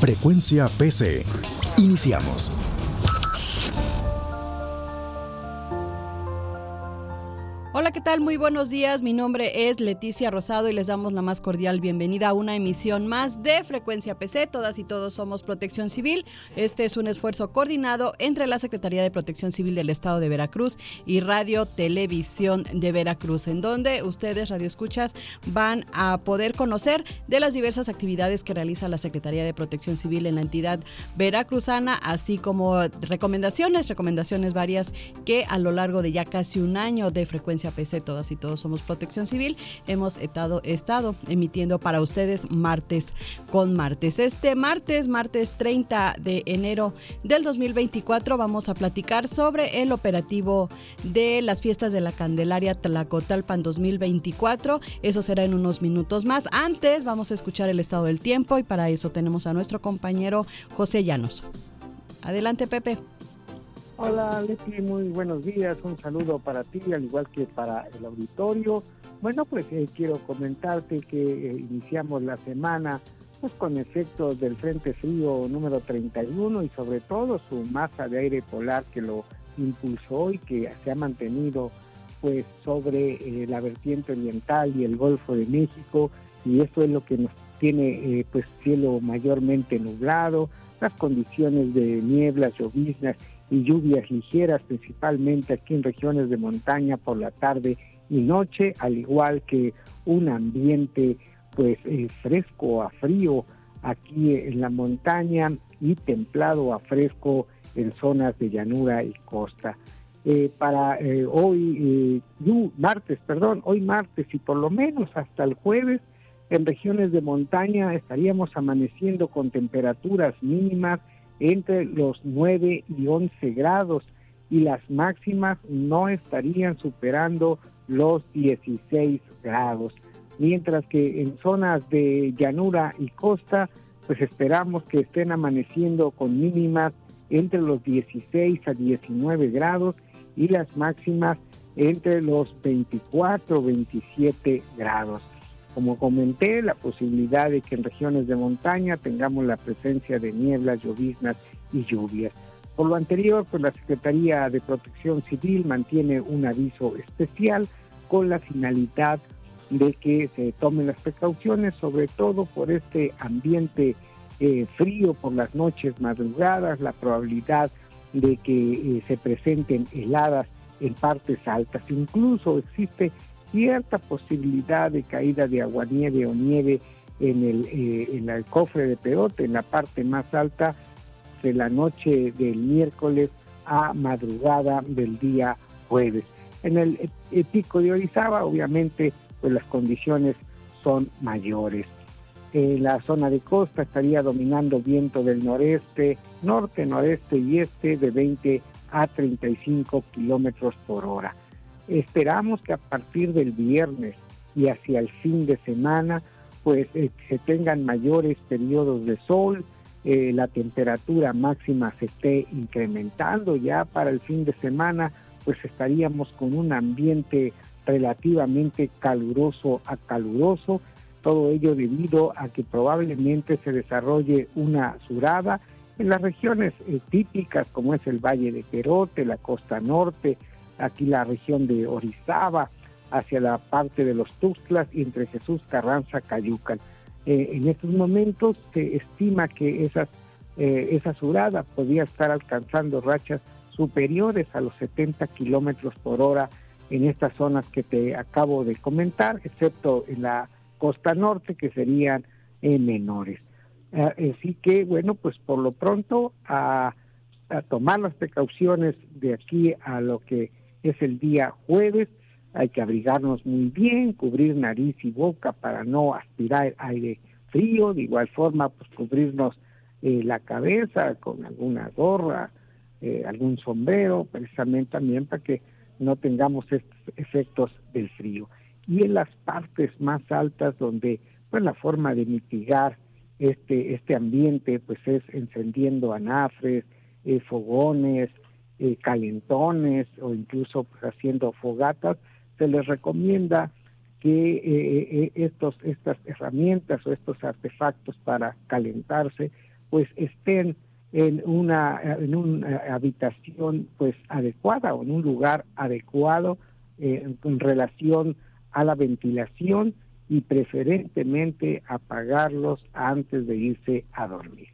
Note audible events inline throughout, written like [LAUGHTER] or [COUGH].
Frecuencia PC. Iniciamos. Hola, ¿qué tal? Muy buenos días. Mi nombre es Leticia Rosado y les damos la más cordial bienvenida a una emisión más de Frecuencia PC. Todas y todos somos Protección Civil. Este es un esfuerzo coordinado entre la Secretaría de Protección Civil del Estado de Veracruz y Radio Televisión de Veracruz, en donde ustedes, Radio Escuchas, van a poder conocer de las diversas actividades que realiza la Secretaría de Protección Civil en la entidad veracruzana, así como recomendaciones, recomendaciones varias que a lo largo de ya casi un año de Frecuencia PC, todas y todos somos Protección Civil, hemos estado, estado emitiendo para ustedes martes con martes. Este martes, martes 30 de enero del 2024, vamos a platicar sobre el operativo de las fiestas de la Candelaria Tlacotalpan 2024. Eso será en unos minutos más. Antes vamos a escuchar el estado del tiempo y para eso tenemos a nuestro compañero José Llanos. Adelante, Pepe. Hola Leti, muy buenos días, un saludo para ti, al igual que para el auditorio. Bueno, pues eh, quiero comentarte que eh, iniciamos la semana pues con efectos del Frente Frío número 31 y sobre todo su masa de aire polar que lo impulsó y que se ha mantenido pues sobre eh, la vertiente oriental y el Golfo de México. Y esto es lo que nos tiene pues cielo mayormente nublado, las condiciones de nieblas, lloviznas y lluvias ligeras, principalmente aquí en regiones de montaña por la tarde y noche, al igual que un ambiente pues eh, fresco a frío aquí en la montaña y templado a fresco en zonas de llanura y costa. Eh, para eh, hoy, martes, perdón, hoy martes y por lo menos hasta el jueves, en regiones de montaña estaríamos amaneciendo con temperaturas mínimas entre los 9 y 11 grados y las máximas no estarían superando los 16 grados. Mientras que en zonas de llanura y costa, pues esperamos que estén amaneciendo con mínimas entre los 16 a 19 grados y las máximas entre los 24 27 grados. Como comenté, la posibilidad de que en regiones de montaña tengamos la presencia de nieblas, lloviznas y lluvias. Por lo anterior, pues la Secretaría de Protección Civil mantiene un aviso especial con la finalidad de que se tomen las precauciones, sobre todo por este ambiente eh, frío por las noches madrugadas, la probabilidad de que eh, se presenten heladas en partes altas. Incluso existe cierta posibilidad de caída de aguanieve o nieve en el, eh, en el cofre de peote, en la parte más alta de la noche del miércoles a madrugada del día jueves. En el, pico de Orizaba, obviamente, pues las condiciones son mayores. En la zona de costa estaría dominando viento del noreste, norte, noreste y este de 20 a 35 kilómetros por hora. Esperamos que a partir del viernes y hacia el fin de semana, pues eh, se tengan mayores periodos de sol, eh, la temperatura máxima se esté incrementando ya para el fin de semana, pues estaríamos con un ambiente relativamente caluroso a caluroso, todo ello debido a que probablemente se desarrolle una surada en las regiones eh, típicas como es el Valle de Perote, la costa norte, aquí la región de Orizaba, hacia la parte de los Tuxtlas y entre Jesús Carranza, Cayucan. Eh, en estos momentos se estima que esas, eh, esa surada podría estar alcanzando rachas superiores a los 70 kilómetros por hora en estas zonas que te acabo de comentar, excepto en la costa norte, que serían eh, menores. así que, bueno, pues por lo pronto a, a tomar las precauciones de aquí a lo que es el día jueves. Hay que abrigarnos muy bien, cubrir nariz y boca para no aspirar aire frío. De igual forma, pues cubrirnos eh, la cabeza con alguna gorra, eh, algún sombrero, precisamente también para que no tengamos estos efectos del frío. Y en las partes más altas donde pues la forma de mitigar este, este ambiente pues es encendiendo anafres, eh, fogones, eh, calentones o incluso pues, haciendo fogatas, se les recomienda que estos, estas herramientas o estos artefactos para calentarse pues estén en una, en una habitación pues adecuada o en un lugar adecuado eh, en relación a la ventilación y preferentemente apagarlos antes de irse a dormir.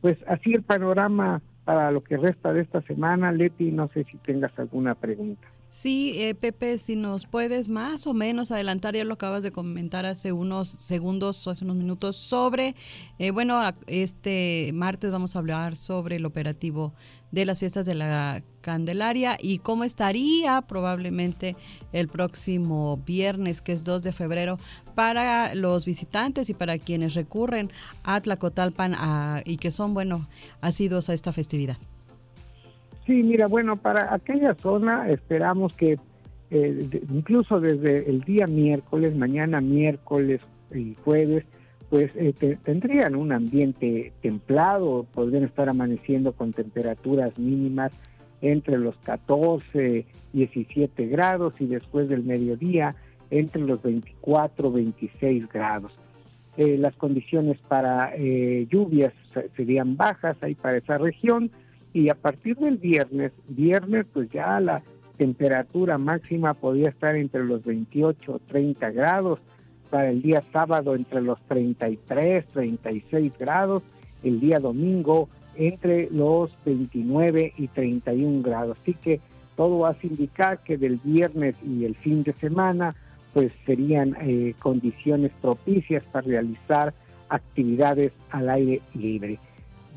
Pues así el panorama para lo que resta de esta semana. Leti, no sé si tengas alguna pregunta. Sí, eh, Pepe, si nos puedes más o menos adelantar, ya lo acabas de comentar hace unos segundos o hace unos minutos, sobre, eh, bueno, este martes vamos a hablar sobre el operativo de las fiestas de la Candelaria y cómo estaría probablemente el próximo viernes, que es 2 de febrero, para los visitantes y para quienes recurren a Tlacotalpan y que son, bueno, asidos a esta festividad. Sí, mira, bueno, para aquella zona esperamos que eh, incluso desde el día miércoles, mañana miércoles y jueves, pues eh, tendrían un ambiente templado, podrían estar amaneciendo con temperaturas mínimas entre los 14, 17 grados y después del mediodía entre los 24, 26 grados. Eh, las condiciones para lluvias serían bajas ahí para esa región y a partir del viernes, viernes pues ya la temperatura máxima podía estar entre los 28 o 30 grados, para el día sábado entre los 33, 36 grados, el día domingo entre los 29 y 31 grados. Así que todo hace indicar que del viernes y el fin de semana pues serían eh, condiciones propicias para realizar actividades al aire libre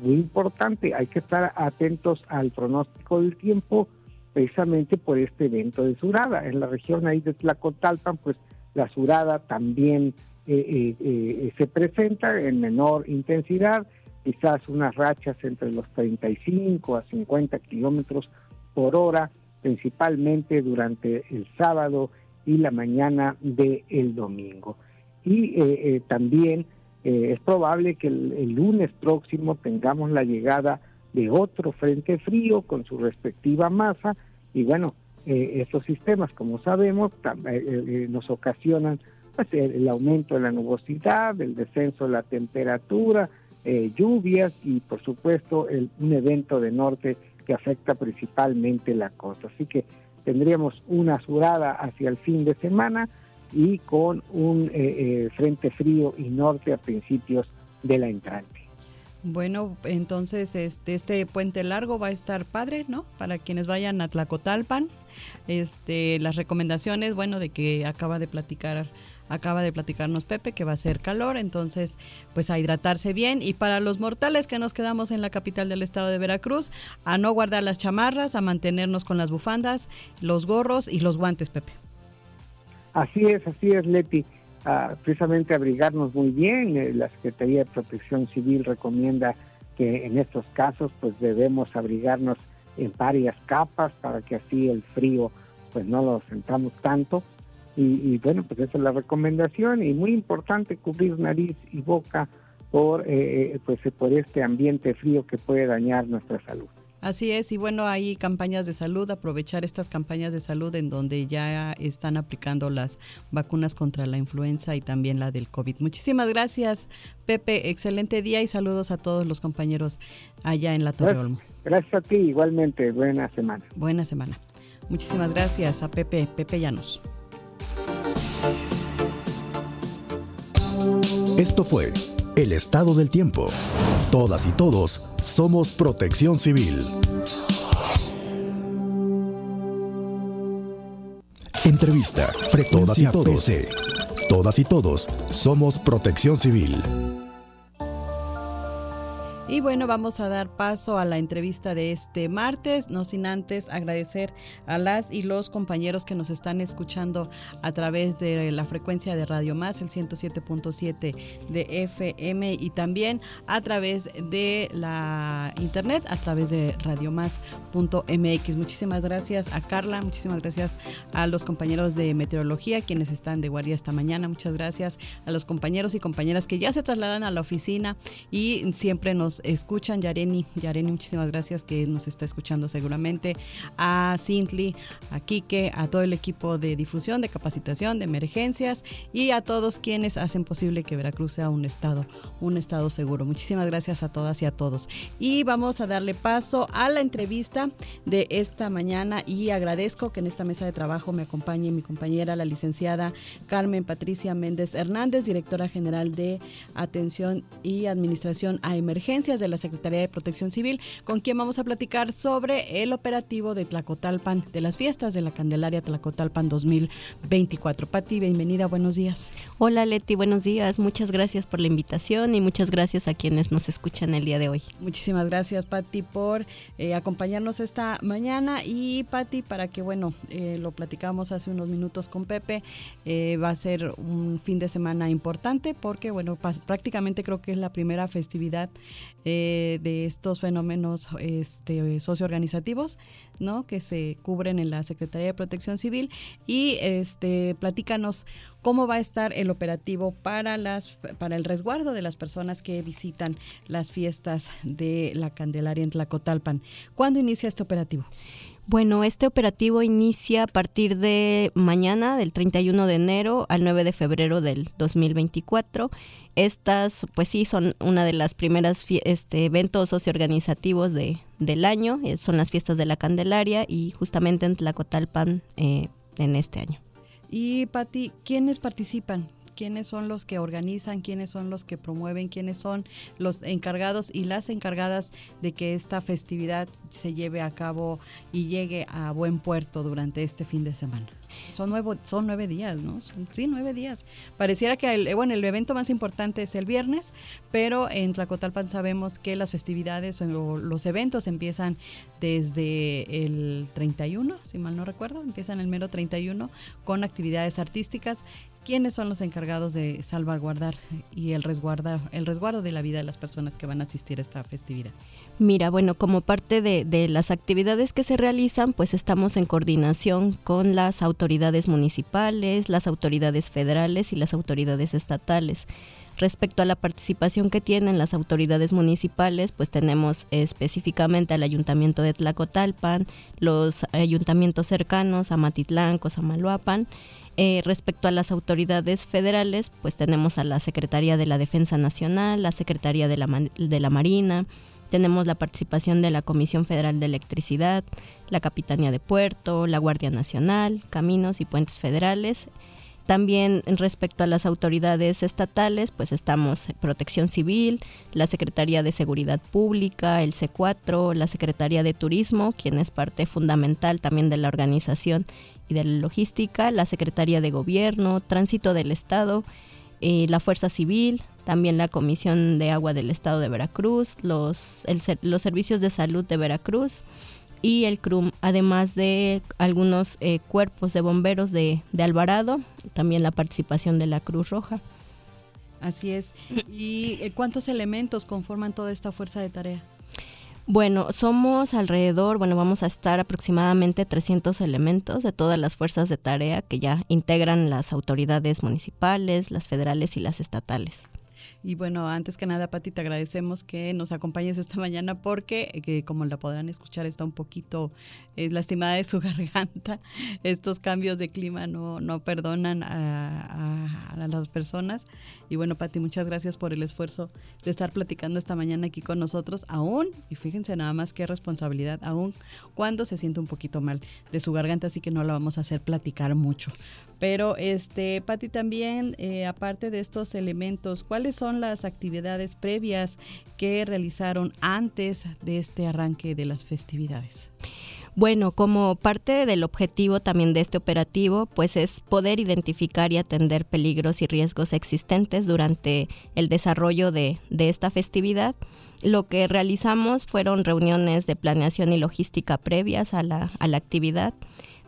muy importante, hay que estar atentos al pronóstico del tiempo precisamente por este evento de surada. En la región ahí de Tlacotalpan, pues la surada también eh, eh, eh, se presenta en menor intensidad, quizás unas rachas entre los 35 a 50 kilómetros por hora, principalmente durante el sábado y la mañana del el domingo. Y también eh, es probable que el, lunes próximo tengamos la llegada de otro frente frío con su respectiva masa y bueno, eh, estos sistemas, como sabemos, eh, nos ocasionan pues, el, aumento de la nubosidad, el descenso de la temperatura, lluvias y por supuesto un evento de norte que afecta principalmente la costa. Así que tendríamos una surada hacia el fin de semana y con un eh, eh, frente frío y norte a principios de la entrante. Bueno, entonces este, este puente largo va a estar padre, ¿no? Para quienes vayan a Tlacotalpan. Este, las recomendaciones, bueno, de que acaba de platicar acaba de platicarnos Pepe que va a ser calor, entonces pues a hidratarse bien y para los mortales que nos quedamos en la capital del estado de Veracruz, a no guardar las chamarras, a mantenernos con las bufandas, los gorros y los guantes, Pepe. Así es, así es, Leti. Ah, precisamente abrigarnos muy bien. Eh, la Secretaría de Protección Civil recomienda que en estos casos pues debemos abrigarnos en varias capas para que así el frío pues no lo sentamos tanto. Y, bueno, pues esa es la recomendación y muy importante cubrir nariz y boca por, eh, eh, pues, por este ambiente frío que puede dañar nuestra salud. Así es, y bueno, hay campañas de salud, aprovechar estas campañas de salud en donde ya están aplicando las vacunas contra la influenza y también la del COVID. Muchísimas gracias, Pepe, excelente día y saludos a todos los compañeros allá en la Torre Olmo. Gracias a ti, igualmente, buena semana. Buena semana. Muchísimas gracias a Pepe, Pepe Llanos. Esto fue El Estado del Tiempo. Todas y todos somos protección civil. Entrevista. Todas y todos. Todas y todos somos protección civil. Y bueno, vamos a dar paso a la entrevista de este martes, no sin antes agradecer a las y los compañeros que nos están escuchando a través de la frecuencia de Radio Más, el 107.7 de FM y también a través de la internet, a través de radiomás.mx. Muchísimas gracias a Carla, muchísimas gracias a los compañeros de meteorología quienes están de guardia esta mañana, muchas gracias a los compañeros y compañeras que ya se trasladan a la oficina y siempre nos escuchan. Yareni, Yareni, muchísimas gracias que nos está escuchando seguramente. A Sintli, a Quique, a todo el equipo de difusión, de capacitación, de emergencias y a todos quienes hacen posible que Veracruz sea un estado, un estado seguro. Muchísimas gracias a todas y a todos. Y vamos a darle paso a la entrevista de esta mañana y agradezco que en esta mesa de trabajo me acompañe mi compañera, la licenciada Carmen Patricia Méndez Hernández, directora general de Atención y Administración a Emergencias de la Secretaría de Protección Civil, con quien vamos a platicar sobre el operativo de Tlacotalpan, de las fiestas de la Candelaria Tlacotalpan 2024. Pati, bienvenida, buenos días. Hola Leti, buenos días. Muchas gracias por la invitación y muchas gracias a quienes nos escuchan el día de hoy. Muchísimas gracias Pati por eh, acompañarnos esta mañana y Pati para que, bueno, eh, lo platicamos hace unos minutos con Pepe, eh, va a ser un fin de semana importante porque, bueno, prácticamente creo que es la primera festividad eh, de estos fenómenos este, socioorganizativos ¿no? que se cubren en la Secretaría de Protección Civil y este, platícanos cómo va a estar el operativo para, las, para el resguardo de las personas que visitan las fiestas de la Candelaria en Tlacotalpan. ¿Cuándo inicia este operativo? Bueno, este operativo inicia a partir de mañana, del 31 de enero al 9 de febrero del 2024. Estas, pues sí, son una de las primeras este, eventos socioorganizativos de, del año. Eh, son las fiestas de la Candelaria y justamente en Tlacotalpan eh, en este año. Y Pati, ¿quiénes participan? Quiénes son los que organizan, quiénes son los que promueven, quiénes son los encargados y las encargadas de que esta festividad se lleve a cabo y llegue a buen puerto durante este fin de semana. Son, nuevo, son nueve días, ¿no? sí, nueve días. Pareciera que el, bueno, el evento más importante es el viernes, pero en Tlacotalpan sabemos que las festividades o los eventos empiezan desde el 31, si mal no recuerdo, empiezan el mero 31 con actividades artísticas ¿Quiénes son los encargados de salvaguardar y el resguardo, el resguardo de la vida de las personas que van a asistir a esta festividad? Mira, bueno, como parte de, de, las actividades que se realizan, pues estamos en coordinación con las autoridades municipales, las autoridades federales y las autoridades estatales. Respecto a la participación que tienen las autoridades municipales, pues tenemos específicamente al Ayuntamiento de Tlacotalpan, los ayuntamientos cercanos, a Matitlán, Cosamaloapan, eh, respecto a las autoridades federales, pues tenemos a la Secretaría de la Defensa Nacional, la Secretaría de la, de la Marina, tenemos la participación de la Comisión Federal de Electricidad, la Capitanía de Puerto, la Guardia Nacional, Caminos y Puentes Federales, también respecto a las autoridades estatales, pues estamos Protección Civil, la Secretaría de Seguridad Pública, el C4, la Secretaría de Turismo, quien es parte fundamental también de la organización y de la logística, la Secretaría de Gobierno, Tránsito del Estado, eh, la Fuerza Civil, también la Comisión de Agua del Estado de Veracruz, los, los servicios de salud de Veracruz, y el CRUM, además de algunos eh, cuerpos de bomberos de, Alvarado, también la participación de la Cruz Roja. Así es. ¿Y eh, cuántos elementos conforman toda esta fuerza de tarea? Bueno, somos alrededor, bueno, vamos a estar aproximadamente 300 elementos de todas las fuerzas de tarea que ya integran las autoridades municipales, las federales y las estatales. Y bueno, antes que nada, Pati, te agradecemos que nos acompañes esta [LAUGHS] mañana porque, que como la podrán escuchar, está un poquito eh, lastimada de su [LAUGHS] garganta. Estos cambios de clima no, no perdonan a, a, las personas. Y bueno, Pati, muchas gracias por el esfuerzo de estar platicando esta mañana aquí con nosotros, aún, y fíjense nada más qué responsabilidad, aún cuando se siente un poquito mal de su garganta, así que no la vamos a hacer platicar mucho. Pero, este, Pati, también, eh, aparte de estos elementos, ¿cuáles son las actividades previas que realizaron antes de este arranque de las festividades? Bueno, como parte del objetivo también de este operativo, pues es poder identificar y atender peligros y riesgos existentes durante el desarrollo de, de esta festividad. Lo que realizamos fueron reuniones de planeación y logística previas a la, a la actividad.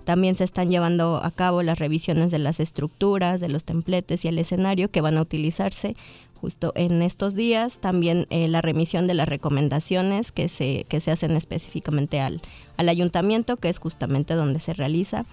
También se están llevando a cabo las revisiones de las estructuras, de los templetes y el escenario que van a utilizarse justo en estos días. También eh, la remisión de las recomendaciones que se, que se hacen específicamente al, al ayuntamiento, que es justamente donde se realiza.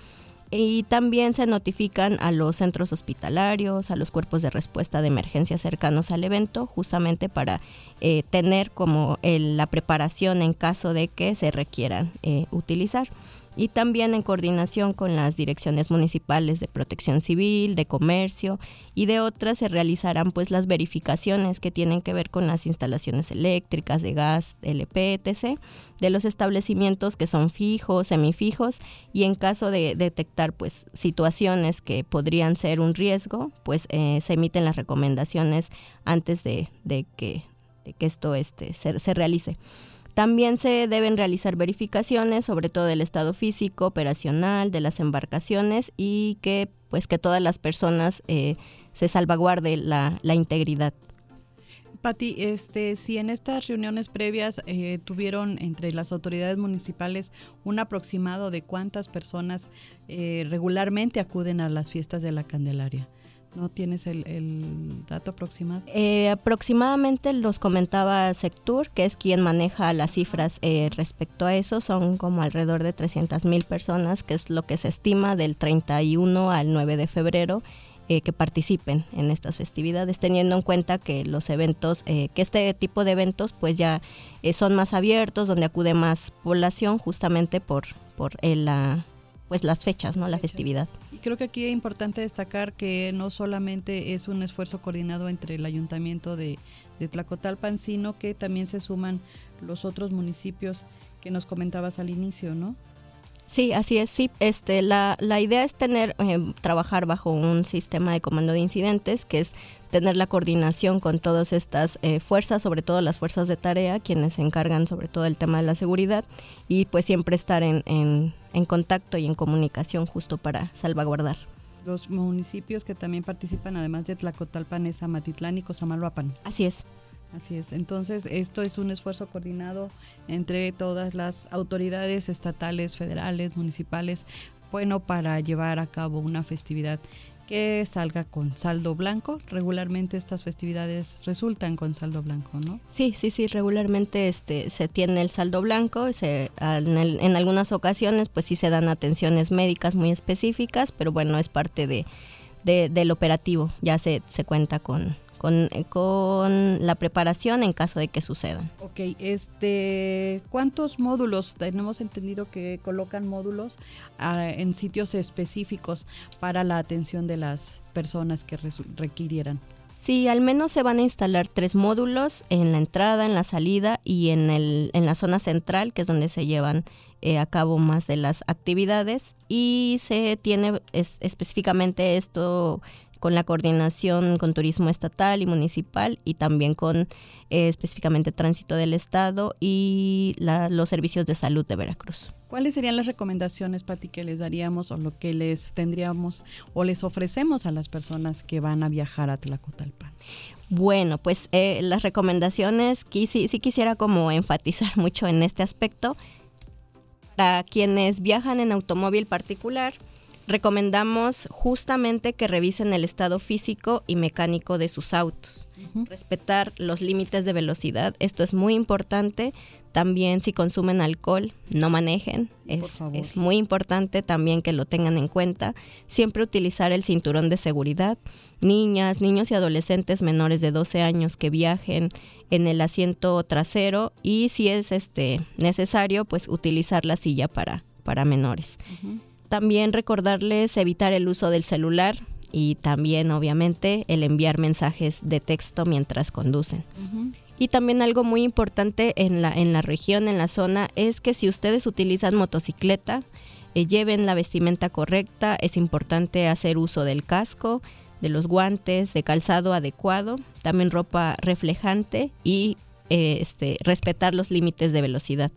Y también se notifican a los centros hospitalarios, a los cuerpos de respuesta de emergencia cercanos al evento, justamente para eh, tener como la preparación en caso de que se requieran eh, utilizar y también en coordinación con las direcciones municipales de protección civil, de comercio y de otras se realizarán pues las verificaciones que tienen que ver con las instalaciones eléctricas, de gas, LP, etc., de los establecimientos que son fijos, semifijos y en caso de detectar pues situaciones que podrían ser un riesgo, pues eh, se emiten las recomendaciones antes de, que, que esto este, se realice. También se deben realizar verificaciones, sobre todo del estado físico, operacional, de las embarcaciones y que pues que todas las personas eh, se salvaguarde la, integridad. Pati, este, si en estas reuniones previas eh, tuvieron entre las autoridades municipales un aproximado de cuántas personas eh, regularmente acuden a las fiestas de la Candelaria. ¿No tienes el, dato aproximado? Eh, aproximadamente los comentaba Sectur, que es quien maneja las cifras eh, respecto a eso. Son como alrededor de 300 mil personas, que es lo que se estima del 31 al 9 de febrero. Eh, que participen en estas festividades, teniendo en cuenta que los eventos, que este tipo de eventos pues ya son más abiertos, donde acude más población justamente por, por la, pues las fechas, ¿no? La festividad. Y creo que aquí es importante destacar que no solamente es un esfuerzo coordinado entre el ayuntamiento de, de Tlacotalpan, sino que también se suman los otros municipios que nos comentabas al inicio, ¿no? Sí, así es. Sí, este, la, la idea es tener, eh, trabajar bajo un sistema de comando de incidentes, que es tener la coordinación con todas estas eh, fuerzas, sobre todo las fuerzas de tarea, quienes se encargan sobre todo del tema de la seguridad, y pues siempre estar en, en, en contacto y en comunicación justo para salvaguardar. Los municipios que también participan, además de Tlacotalpan, es Amatitlán y Cosamaloapan. Así es. Así es. Entonces, esto es un esfuerzo coordinado entre todas las autoridades estatales, federales, municipales, bueno, para llevar a cabo una festividad que salga con saldo blanco. Regularmente estas festividades resultan con saldo blanco, ¿no? Sí, sí, sí, regularmente este, se tiene el saldo blanco, se, en, algunas ocasiones pues sí se dan atenciones médicas muy específicas, pero bueno, es parte de, del operativo, ya se, se cuenta con, con, la preparación en caso de que sucedan. Ok, este, ¿cuántos módulos? Tenemos entendido que colocan módulos ah, en sitios específicos para la atención de las personas que requirieran. Sí, al menos se van a instalar tres módulos en la entrada, en la salida y en, el, en la zona central, que es donde se llevan eh, a cabo más de las actividades. Y se tiene específicamente esto con la coordinación con turismo estatal y municipal y también con eh, específicamente tránsito del Estado y los servicios de salud de Veracruz. ¿Cuáles serían las recomendaciones, Pati, que les daríamos o lo que les tendríamos o les ofrecemos a las personas que van a viajar a Tlacotalpan? Bueno, pues eh, las recomendaciones, sí, sí quisiera como enfatizar [LAUGHS] mucho en este aspecto. Para quienes viajan en automóvil particular, recomendamos justamente que revisen el estado físico y mecánico de sus autos, respetar los límites de velocidad, esto es muy importante. También si consumen alcohol, no manejen, es, es, muy importante también que lo tengan en cuenta. Siempre utilizar el cinturón de seguridad. Niñas, niños y adolescentes menores de 12 años que viajen en el asiento trasero y si es este necesario, pues utilizar la silla para, para menores. También recordarles evitar el uso del celular y también obviamente el enviar mensajes de texto mientras conducen. Y también algo muy importante en la, en la región, en la zona, es que si ustedes utilizan motocicleta, eh, lleven la vestimenta correcta, es importante hacer uso del casco, de los guantes, de calzado adecuado, también ropa reflejante y eh, este, respetar los límites de velocidad.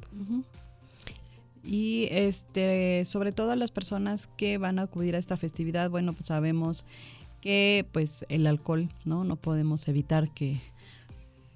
Y este, sobre todo a las personas que van a acudir a esta festividad, bueno, pues sabemos que pues el alcohol, ¿no? No podemos evitar que,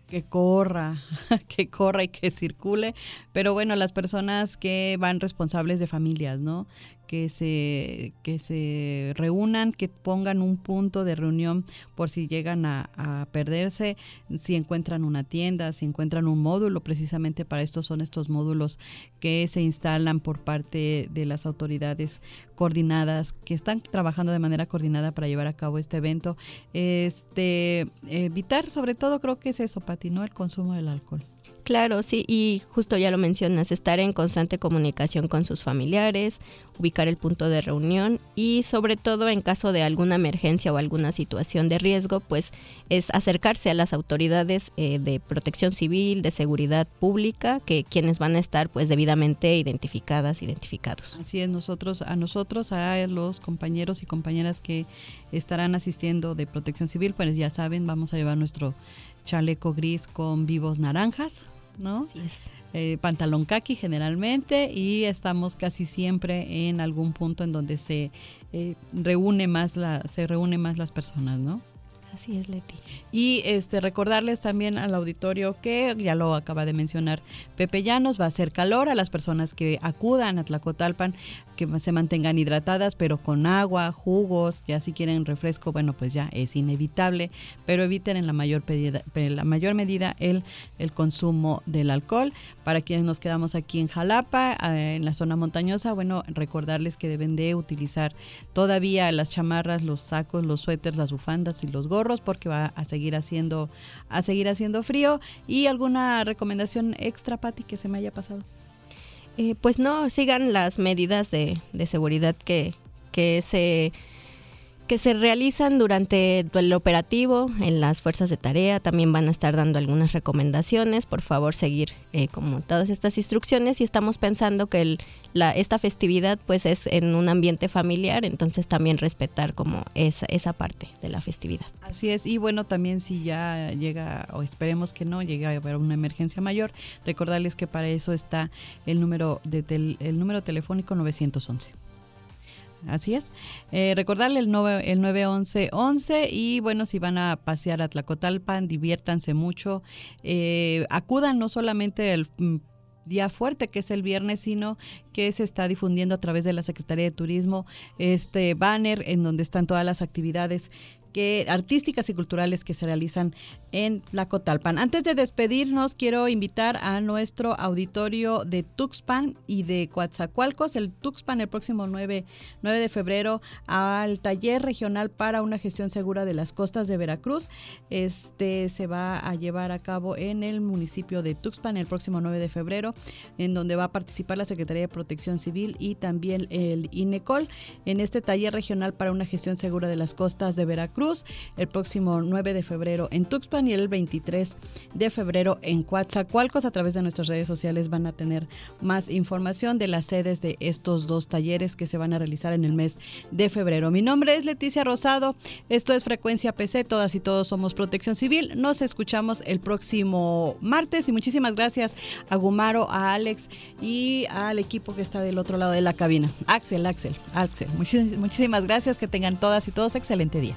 que corra, [LAUGHS] que corra y que circule, pero bueno, las personas que van responsables de familias, ¿no? Que se, que se reúnan, que pongan un punto de reunión por si llegan a, perderse, si encuentran una tienda, si encuentran un módulo, precisamente para esto son estos módulos que se instalan por parte de las autoridades coordinadas, que están trabajando de manera coordinada para llevar a cabo este evento. Este, evitar, sobre todo, creo que es eso, Pati, ¿no? El consumo del alcohol. Claro, sí, y justo ya lo mencionas, estar en constante comunicación con sus familiares, ubicar el punto de reunión y sobre todo en caso de alguna emergencia o alguna situación de riesgo, pues es acercarse a las autoridades eh, de protección civil, de seguridad pública, que quienes van a estar pues debidamente identificadas, identificados. Así es, nosotros, a nosotros, a los compañeros y compañeras que estarán asistiendo de protección civil, pues ya saben, vamos a llevar nuestro chaleco gris con vivos naranjas, ¿no? Eh, pantalón kaki generalmente y estamos casi siempre en algún punto en donde se eh, reúne más la, se reúne más las personas, ¿no? Así es, Leti. Y este recordarles también al auditorio que ya lo acaba de mencionar Pepe Llanos, va a hacer calor a las personas que acudan a Tlacotalpan, que se mantengan hidratadas, pero con agua, jugos, ya si quieren refresco, bueno, pues ya es inevitable, pero eviten en la mayor, mayor medida el, el consumo del alcohol. Para quienes nos quedamos aquí en Jalapa, eh, en la zona montañosa, bueno, recordarles que deben de utilizar todavía las chamarras, los sacos, los suéteres, las bufandas y los gorros, porque va a seguir haciendo, a seguir haciendo frío. ¿Y alguna recomendación extra, Patti, que se me haya pasado? Eh, pues no, sigan las medidas de, de seguridad que, que se que se realizan durante el operativo en las fuerzas de tarea. También van a estar dando algunas recomendaciones. Por favor, seguir eh, como todas estas instrucciones. Y estamos pensando que el, la, esta festividad pues es en un ambiente familiar, entonces también respetar como esa, esa parte de la festividad. Así es. Y bueno, también si ya llega, o esperemos que no, llegue a haber una emergencia mayor, recordarles que para eso está el número, de el número telefónico 911 así es. Eh, recordarle el, 9, el 911 y bueno, si van a pasear a Tlacotalpan, diviértanse mucho. Eh, acudan no solamente el mm, día fuerte que es el viernes, sino que se está difundiendo a través de la Secretaría de Turismo este banner en donde están todas las actividades que, artísticas y culturales que se realizan en la Cotalpan. Antes de despedirnos, quiero invitar a nuestro auditorio de Tuxpan y de Coatzacoalcos, el Tuxpan el próximo 9, 9 de febrero, al taller regional para una gestión segura de las costas de Veracruz. Este se va a llevar a cabo en el municipio de Tuxpan el próximo 9 de febrero, en donde va a participar la Secretaría de Protección Civil y también el INECOL en este taller regional para una gestión segura de las costas de Veracruz el próximo 9 de febrero en Tuxpan y el 23 de febrero en Coatzacoalcos. A través de nuestras redes sociales van a tener más información de las sedes de estos dos talleres que se van a realizar en el mes de febrero. Mi nombre es Leticia Rosado. Esto es Frecuencia PC. Todas y todos somos Protección Civil. Nos escuchamos el próximo martes y muchísimas gracias a Gumaro, a Alex y al equipo que está del otro lado de la cabina. Axel, Axel, Axel. Muchísimas gracias. Que tengan todas y todos excelente día.